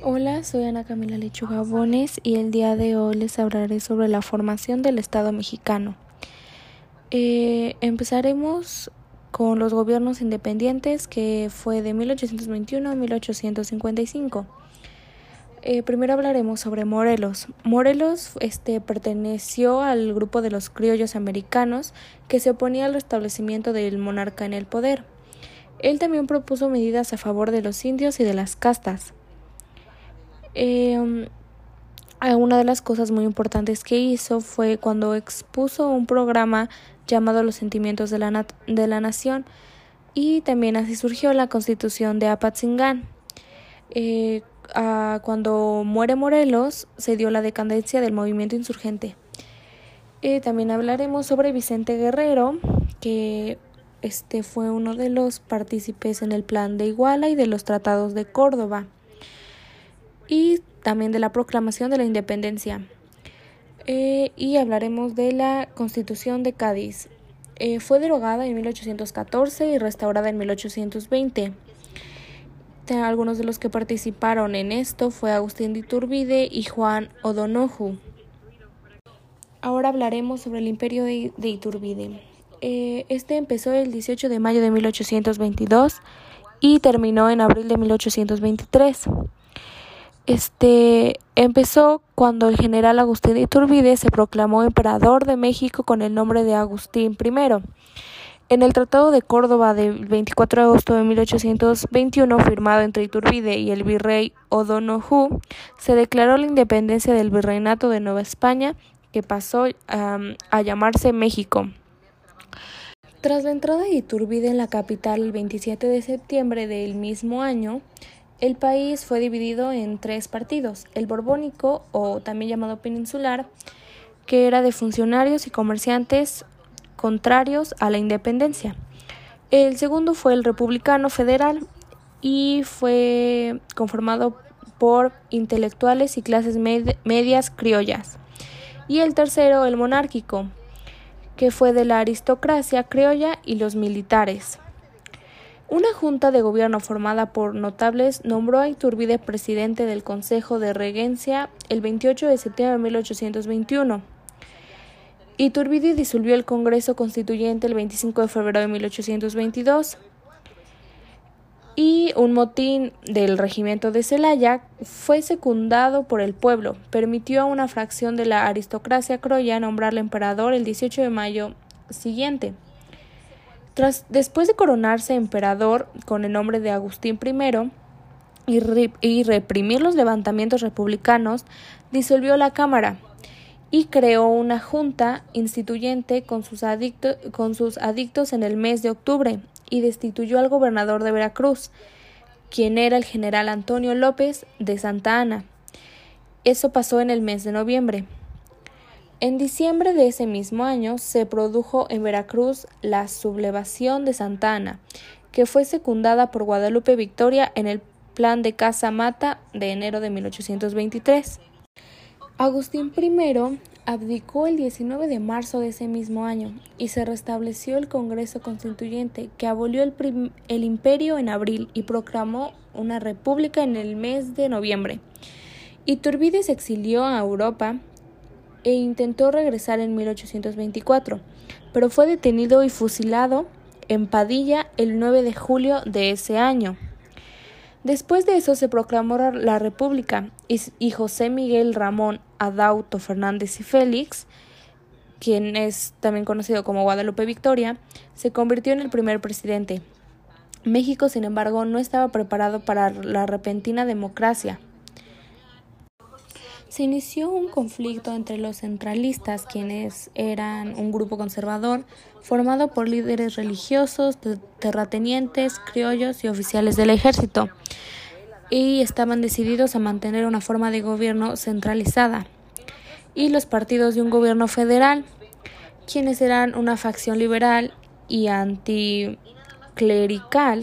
Hola, soy Ana Camila Lechuga Bones y el día de hoy les hablaré sobre la formación del Estado mexicano. Eh, empezaremos con los gobiernos independientes que fue de 1821 a 1855. Eh, primero hablaremos sobre Morelos. Morelos este, perteneció al grupo de los criollos americanos que se oponía al restablecimiento del monarca en el poder. Él también propuso medidas a favor de los indios y de las castas. Eh, una de las cosas muy importantes que hizo fue cuando expuso un programa llamado Los Sentimientos de la, de la Nación y también así surgió la constitución de Apatzingán. Eh, cuando muere Morelos se dio la decadencia del movimiento insurgente. Eh, también hablaremos sobre Vicente Guerrero, que este fue uno de los partícipes en el plan de Iguala y de los tratados de Córdoba y también de la proclamación de la independencia. Eh, y hablaremos de la Constitución de Cádiz. Eh, fue derogada en 1814 y restaurada en 1820. Algunos de los que participaron en esto fue Agustín de Iturbide y Juan O'Donoghue. Ahora hablaremos sobre el imperio de, Iturbide. Eh, este empezó el 18 de mayo de 1822 y terminó en abril de 1823. Este empezó cuando el general Agustín de Iturbide se proclamó emperador de México con el nombre de Agustín I. En el Tratado de Córdoba del 24 de agosto de 1821, firmado entre Iturbide y el virrey O'Donoghue, se declaró la independencia del virreinato de Nueva España, que pasó a llamarse México. Tras la entrada de Iturbide en la capital el 27 de septiembre del mismo año, el país fue dividido en tres partidos, el borbónico o también llamado peninsular, que era de funcionarios y comerciantes contrarios a la independencia. El segundo fue el republicano federal y fue conformado por intelectuales y clases medias criollas. Y el tercero, el monárquico, que fue de la aristocracia criolla y los militares. Una junta de gobierno formada por notables nombró a Iturbide presidente del Consejo de Regencia el 28 de septiembre de 1821. Iturbide disolvió el Congreso Constituyente el 25 de febrero de 1822 y un motín del regimiento de Celaya fue secundado por el pueblo. Permitió a una fracción de la aristocracia croya nombrarle emperador el 18 de mayo siguiente después de coronarse emperador con el nombre de Agustín I y, reprimir los levantamientos republicanos, disolvió la Cámara y creó una junta instituyente con sus, con sus adictos en el mes de octubre y destituyó al gobernador de Veracruz, quien era el general Antonio López de Santa Ana. Eso pasó en el mes de noviembre. En diciembre de ese mismo año se produjo en Veracruz la sublevación de Santa Ana, que fue secundada por Guadalupe Victoria en el Plan de Casa Mata de enero de 1823. Agustín I abdicó el 19 de marzo de ese mismo año y se restableció el Congreso Constituyente que abolió el, el imperio en abril y proclamó una república en el mes de noviembre. Iturbide se exilió a Europa e intentó regresar en 1824, pero fue detenido y fusilado en Padilla el 9 de julio de ese año. Después de eso se proclamó la República y José Miguel Ramón Adauto Fernández y Félix, quien es también conocido como Guadalupe Victoria, se convirtió en el primer presidente. México, sin embargo, no estaba preparado para la repentina democracia se inició un conflicto entre los centralistas, quienes eran un grupo conservador formado por líderes religiosos, terratenientes, criollos y oficiales del ejército, y estaban decididos a mantener una forma de gobierno centralizada, y los partidos de un gobierno federal, quienes eran una facción liberal y anticlerical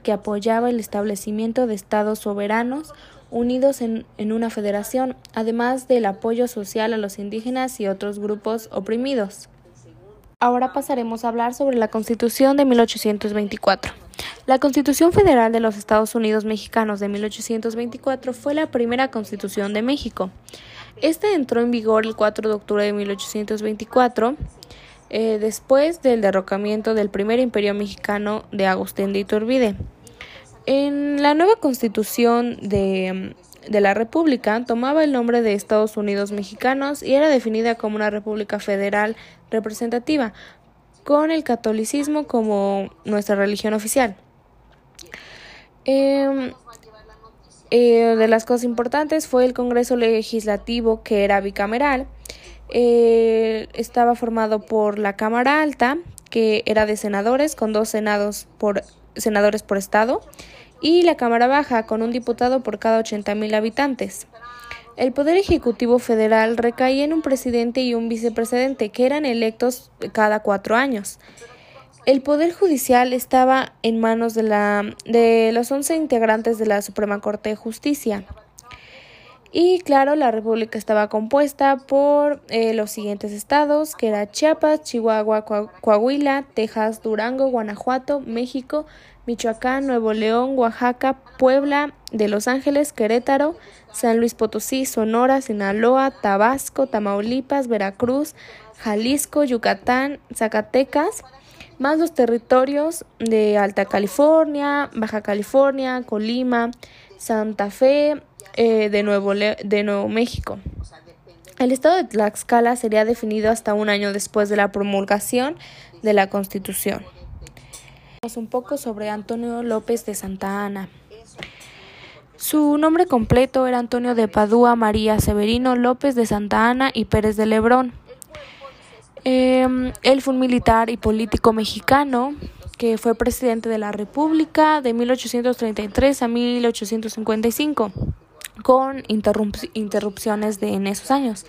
que apoyaba el establecimiento de estados soberanos unidos en, una federación, además del apoyo social a los indígenas y otros grupos oprimidos. Ahora pasaremos a hablar sobre la Constitución de 1824. La Constitución Federal de los Estados Unidos Mexicanos de 1824 fue la primera constitución de México. Esta entró en vigor el 4 de octubre de 1824, eh, después del derrocamiento del primer imperio mexicano de Agustín de Iturbide. En la nueva constitución de, de la República tomaba el nombre de Estados Unidos Mexicanos y era definida como una república federal representativa, con el catolicismo como nuestra religión oficial. Em, eh, de las cosas importantes fue el Congreso Legislativo, que era bicameral. Eh, estaba formado por la Cámara Alta, que era de senadores, con dos senados por, senadores por estado, y la Cámara Baja, con un diputado por cada 80.000 habitantes. El Poder Ejecutivo Federal recaía en un presidente y un vicepresidente, que eran electos cada cuatro años. El Poder Judicial estaba en manos de, la, de los 11 integrantes de la Suprema Corte de Justicia. Y claro, la República estaba compuesta por eh, los siguientes estados, que era Chiapas, Chihuahua, Coahuila, Texas, Durango, Guanajuato, México, Michoacán, Nuevo León, Oaxaca, Puebla, de Los Ángeles, Querétaro, San Luis Potosí, Sonora, Sinaloa, Tabasco, Tamaulipas, Veracruz, Jalisco, Yucatán, Zacatecas, más los territorios de Alta California, Baja California, Colima, Santa Fe, eh, de, Nuevo de Nuevo México. El estado de Tlaxcala sería definido hasta un año después de la promulgación de la Constitución. Un poco sobre Antonio López de Santa Ana. Su nombre completo era Antonio de Padua María Severino López de Santa Ana y Pérez de Lebrón. Eh, él fue un militar y político mexicano que fue presidente de la República de 1833 a 1855, con interrupciones de, en esos años.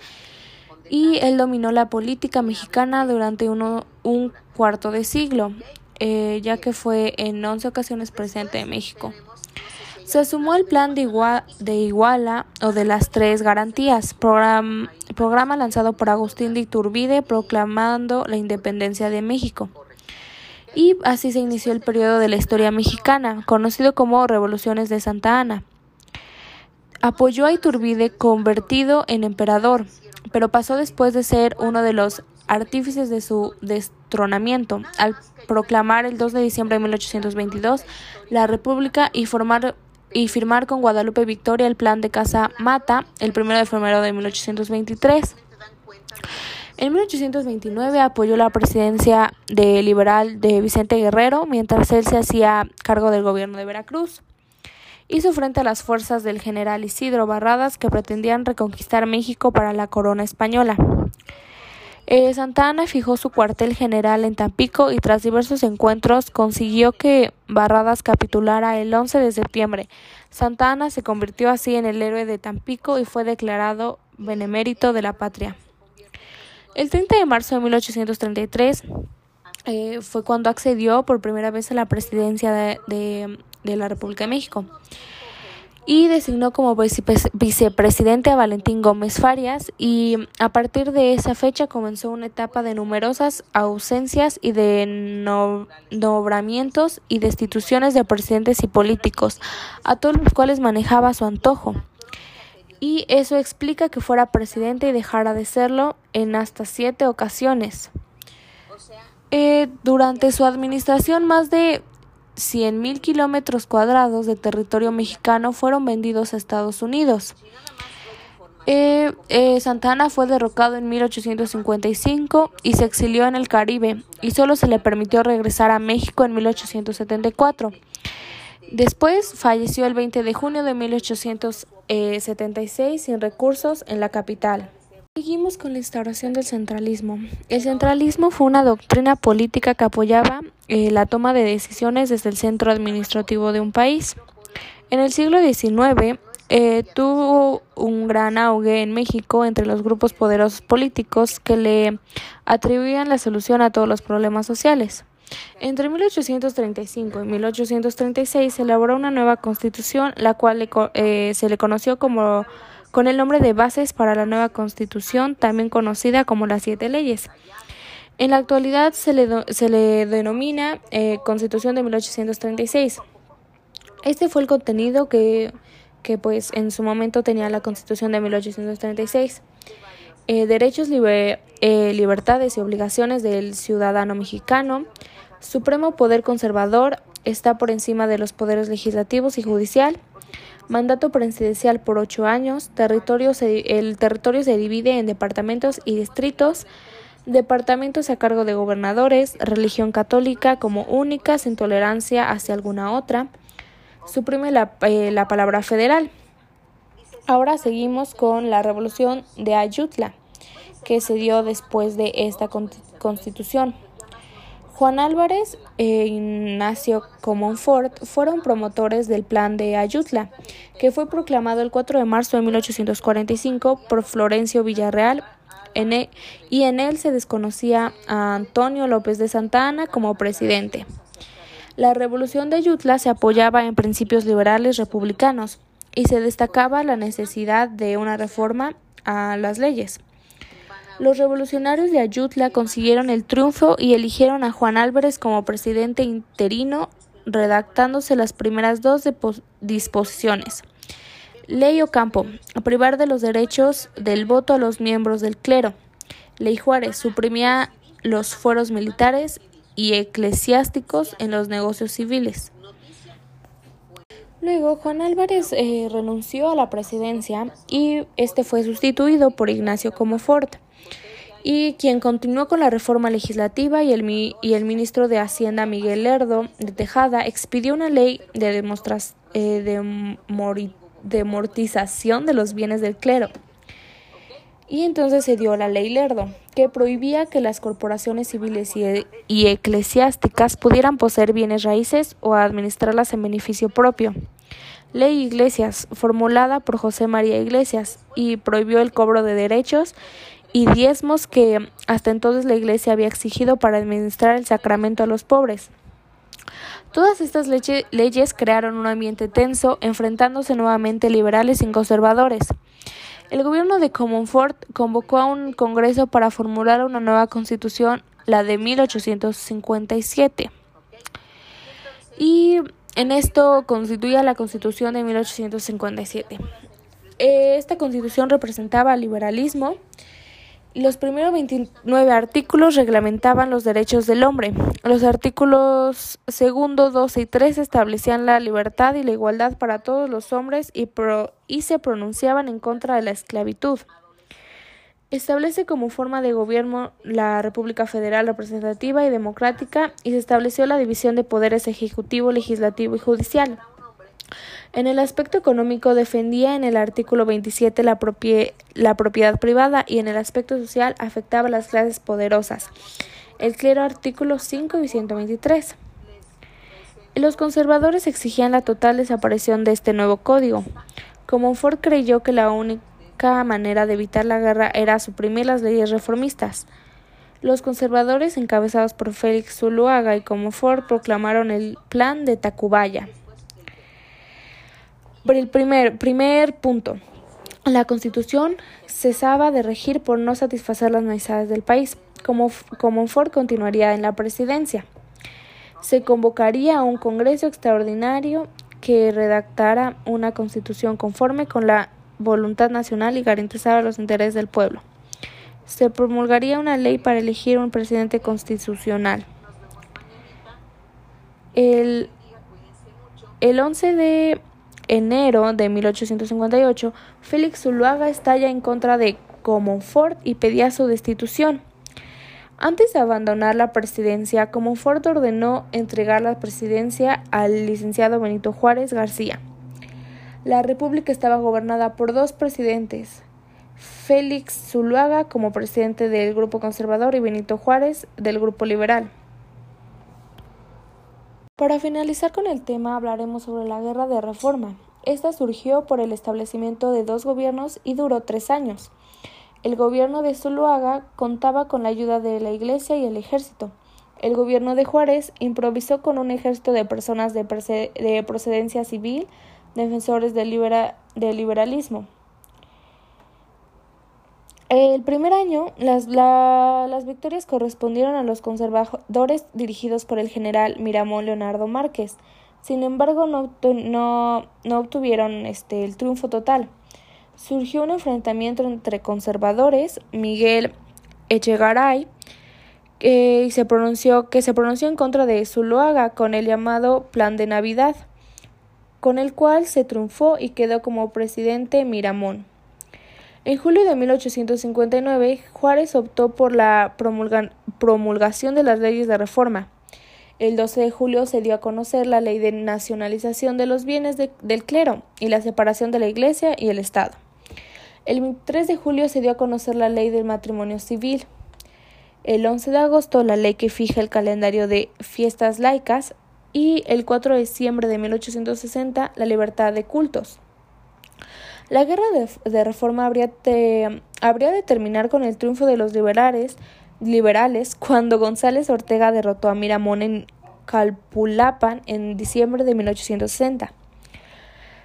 Y él dominó la política mexicana durante uno, un cuarto de siglo, eh, ya que fue en 11 ocasiones presidente de México. Se sumó al plan de, de Iguala o de las tres garantías, programa lanzado por Agustín de Iturbide proclamando la independencia de México. Y así se inició el periodo de la historia mexicana, conocido como Revoluciones de Santa Ana. Apoyó a Iturbide convertido en emperador, pero pasó después de ser uno de los artífices de su destronamiento, al proclamar el 2 de diciembre de 1822 la República y formar y firmar con Guadalupe Victoria el plan de Casa Mata el 1 de febrero de 1823. En 1829 apoyó la presidencia de liberal de Vicente Guerrero mientras él se hacía cargo del gobierno de Veracruz. Hizo frente a las fuerzas del general Isidro Barradas que pretendían reconquistar México para la corona española. Eh, Santa Ana fijó su cuartel general en Tampico y tras diversos encuentros consiguió que Barradas capitulara el 11 de septiembre. Santa Ana se convirtió así en el héroe de Tampico y fue declarado benemérito de la patria. El 30 de marzo de 1833 eh, fue cuando accedió por primera vez a la presidencia de la República de México y designó como vicepresidente a Valentín Gómez Farias y a partir de esa fecha comenzó una etapa de numerosas ausencias y de nombramientos y destituciones de presidentes y políticos, a todos los cuales manejaba su antojo. Y eso explica que fuera presidente y dejara de serlo en hasta siete ocasiones. Eh, durante su administración, más de 100.000 kilómetros cuadrados de territorio mexicano fueron vendidos a Estados Unidos. Eh, eh, Santana fue derrocado en 1855 y se exilió en el Caribe y solo se le permitió regresar a México en 1874. Después falleció el 20 de junio de 1876 sin recursos en la capital. Seguimos con la instauración del centralismo. El centralismo fue una doctrina política que apoyaba eh, la toma de decisiones desde el centro administrativo de un país. En el siglo XIX eh, tuvo un gran auge en México entre los grupos poderosos políticos que le atribuían la solución a todos los problemas sociales. Entre 1835 y 1836 se elaboró una nueva constitución, la cual eh, se le conoció como con el nombre de Bases para la nueva Constitución, también conocida como las Siete Leyes. En la actualidad se le, se le denomina eh, Constitución de 1836. Este fue el contenido que, que, pues en su momento tenía la Constitución de 1836. Eh, derechos, eh, libertades y obligaciones del ciudadano mexicano. Supremo poder conservador está por encima de los poderes legislativos y judicial. Mandato presidencial por ocho años. Territorio el territorio se divide en departamentos y distritos. Departamentos a cargo de gobernadores. Religión católica como única, sin tolerancia hacia alguna otra. Suprime la, eh, la palabra federal. Ahora seguimos con la revolución de Ayutla, que se dio después de esta constitución. Juan Álvarez e Ignacio Comonfort fueron promotores del Plan de Ayutla, que fue proclamado el 4 de marzo de 1845 por Florencio Villarreal e, y en él se desconocía a Antonio López de Santa Ana como presidente. La revolución de Ayutla se apoyaba en principios liberales republicanos y se destacaba la necesidad de una reforma a las leyes. Los revolucionarios de Ayutla consiguieron el triunfo y eligieron a Juan Álvarez como presidente interino, redactándose las primeras dos disposiciones. Ley Ocampo, privar de los derechos del voto a los miembros del clero. Ley Juárez, suprimía los fueros militares y eclesiásticos en los negocios civiles. Luego, Juan Álvarez eh, renunció a la presidencia y este fue sustituido por Ignacio Comofort y quien continuó con la reforma legislativa y el, ministro de Hacienda Miguel Lerdo de Tejada expidió una ley de, eh, de, de los bienes del clero. Y entonces se dio la ley Lerdo, que prohibía que las corporaciones civiles y, y eclesiásticas pudieran poseer bienes raíces o administrarlas en beneficio propio. Ley Iglesias, formulada por José María Iglesias, y prohibió el cobro de derechos y diezmos que hasta entonces la Iglesia había exigido para administrar el sacramento a los pobres. Todas estas leyes crearon un ambiente tenso, enfrentándose nuevamente liberales y conservadores. El gobierno de Comonfort convocó a un congreso para formular una nueva constitución, la de 1857. Y en esto constituía la constitución de 1857. Esta constitución representaba liberalismo los primeros 29 artículos reglamentaban los derechos del hombre. Los artículos segundo, 12 y 13 establecían la libertad y la igualdad para todos los hombres y, y se pronunciaban en contra de la esclavitud. Establece como forma de gobierno la República Federal representativa y democrática y se estableció la división de poderes ejecutivo, legislativo y judicial. En el aspecto económico defendía en el artículo 27 la, la propiedad privada y en el aspecto social afectaba a las clases poderosas. El clero artículo 5 y 123. Los conservadores exigían la total desaparición de este nuevo código. Como Ford creyó que la única manera de evitar la guerra era suprimir las leyes reformistas. Los conservadores, encabezados por Félix Zuluaga y Ford proclamaron el Plan de Tacubaya. El primer, primer punto. La Constitución cesaba de regir por no satisfacer las necesidades del país. Como, como Ford continuaría en la presidencia. Se convocaría un Congreso extraordinario que redactara una constitución conforme con la voluntad nacional y garantizara los intereses del pueblo. Se promulgaría una ley para elegir un presidente constitucional. El, el 11 de enero de 1858, Félix Zuluaga estalla en contra de Comonfort y pedía su destitución. Antes de abandonar la presidencia, Comonfort ordenó entregar la presidencia al licenciado Benito Juárez García. La república estaba gobernada por dos presidentes, Félix Zuluaga como presidente del Grupo Conservador y Benito Juárez del Grupo Liberal. Para finalizar con el tema hablaremos sobre la Guerra de Reforma. Esta surgió por el establecimiento de dos gobiernos y duró tres años. El gobierno de Zuluaga contaba con la ayuda de la Iglesia y el ejército. El gobierno de Juárez improvisó con un ejército de personas de, procedencia civil, defensores del, del liberalismo. El primer año, las, las victorias correspondieron a los conservadores dirigidos por el general Miramón Leonardo Márquez. Sin embargo, no, no, no obtuvieron este, el triunfo total. Surgió un enfrentamiento entre conservadores, Miguel Echegaray, y se pronunció, que se pronunció en contra de Zuluaga con el llamado Plan de Navidad, con el cual se triunfó y quedó como presidente Miramón. En julio de 1859, Juárez optó por la promulgación de las leyes de reforma. El 12 de julio se dio a conocer la ley de nacionalización de los bienes del clero y la separación de la Iglesia y el Estado. El 23 de julio se dio a conocer la ley del matrimonio civil. El 11 de agosto la ley que fija el calendario de fiestas laicas y el 4 de diciembre de 1860 la libertad de cultos. La guerra de, reforma habría, habría de terminar con el triunfo de los liberales, liberales cuando González Ortega derrotó a Miramón en Calpulapan en diciembre de 1860.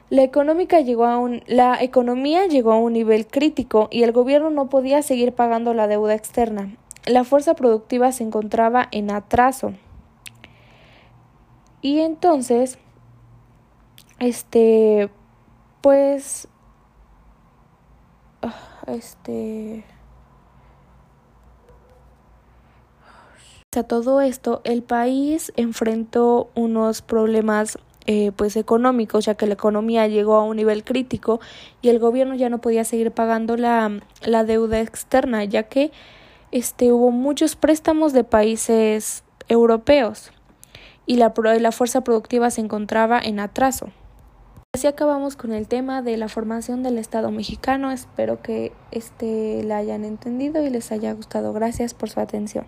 La, llegó a un, la economía llegó a un nivel crítico y el gobierno no podía seguir pagando la deuda externa. La fuerza productiva se encontraba en atraso. Y entonces, este, pues este a todo esto el país enfrentó unos problemas eh, pues económicos ya que la economía llegó a un nivel crítico y el gobierno ya no podía seguir pagando la, la deuda externa ya que este hubo muchos préstamos de países europeos y la, la fuerza productiva se encontraba en atraso. Así acabamos con el tema de la formación del Estado mexicano. Espero que este la hayan entendido y les haya gustado. Gracias por su atención.